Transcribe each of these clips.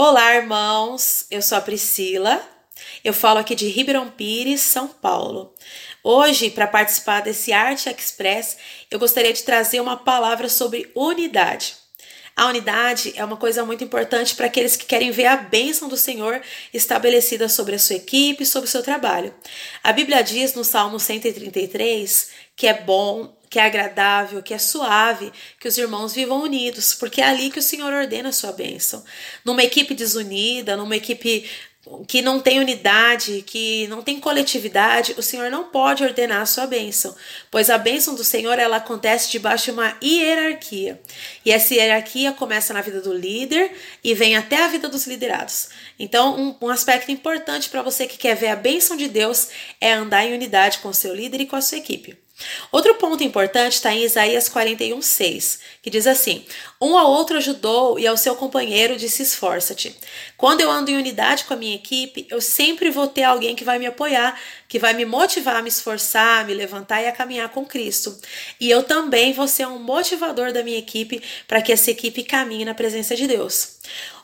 Olá, irmãos. Eu sou a Priscila. Eu falo aqui de Ribeirão Pires, São Paulo. Hoje, para participar desse Arte Express, eu gostaria de trazer uma palavra sobre unidade. A unidade é uma coisa muito importante para aqueles que querem ver a bênção do Senhor estabelecida sobre a sua equipe, sobre o seu trabalho. A Bíblia diz no Salmo 133 que é bom, que é agradável, que é suave, que os irmãos vivam unidos, porque é ali que o Senhor ordena a sua bênção. Numa equipe desunida, numa equipe que não tem unidade, que não tem coletividade, o Senhor não pode ordenar a sua bênção, pois a bênção do Senhor ela acontece debaixo de uma hierarquia. E essa hierarquia começa na vida do líder e vem até a vida dos liderados. Então, um, um aspecto importante para você que quer ver a bênção de Deus é andar em unidade com o seu líder e com a sua equipe. Outro ponto importante está em Isaías 41, 6, que diz assim: Um ao outro ajudou e ao seu companheiro disse: Esforça-te. Quando eu ando em unidade com a minha equipe, eu sempre vou ter alguém que vai me apoiar, que vai me motivar a me esforçar, a me levantar e a caminhar com Cristo. E eu também vou ser um motivador da minha equipe para que essa equipe caminhe na presença de Deus.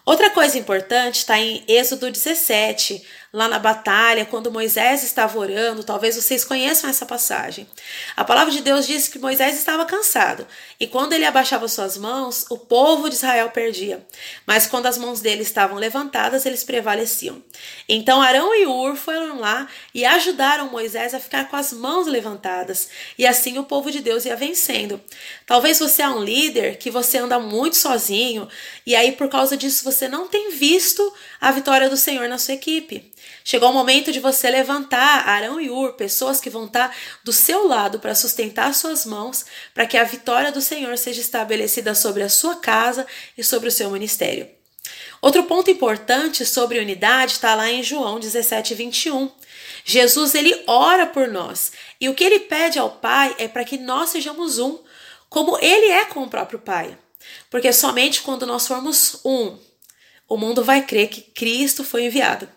Outra coisa importante está em Êxodo 17, lá na batalha, quando Moisés estava orando, talvez vocês conheçam essa passagem. A palavra de Deus diz que Moisés estava cansado, e quando ele abaixava suas mãos, o povo de Israel perdia. Mas quando as mãos dele estavam levantadas, eles prevaleciam. Então Arão e Ur foram lá e ajudaram Moisés a ficar com as mãos levantadas, e assim o povo de Deus ia vencendo. Talvez você é um líder que você anda muito sozinho, e aí por causa disso você você não tem visto a vitória do Senhor na sua equipe. Chegou o momento de você levantar Arão e Ur, pessoas que vão estar do seu lado para sustentar suas mãos, para que a vitória do Senhor seja estabelecida sobre a sua casa e sobre o seu ministério. Outro ponto importante sobre unidade está lá em João 17, 21. Jesus ele ora por nós e o que ele pede ao Pai é para que nós sejamos um, como ele é com o próprio Pai. Porque somente quando nós formos um, o mundo vai crer que Cristo foi enviado.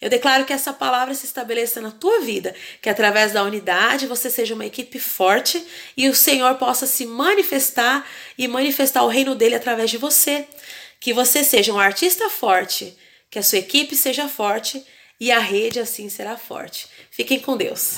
Eu declaro que essa palavra se estabeleça na tua vida, que através da unidade você seja uma equipe forte e o Senhor possa se manifestar e manifestar o reino dele através de você. Que você seja um artista forte, que a sua equipe seja forte e a rede assim será forte. Fiquem com Deus.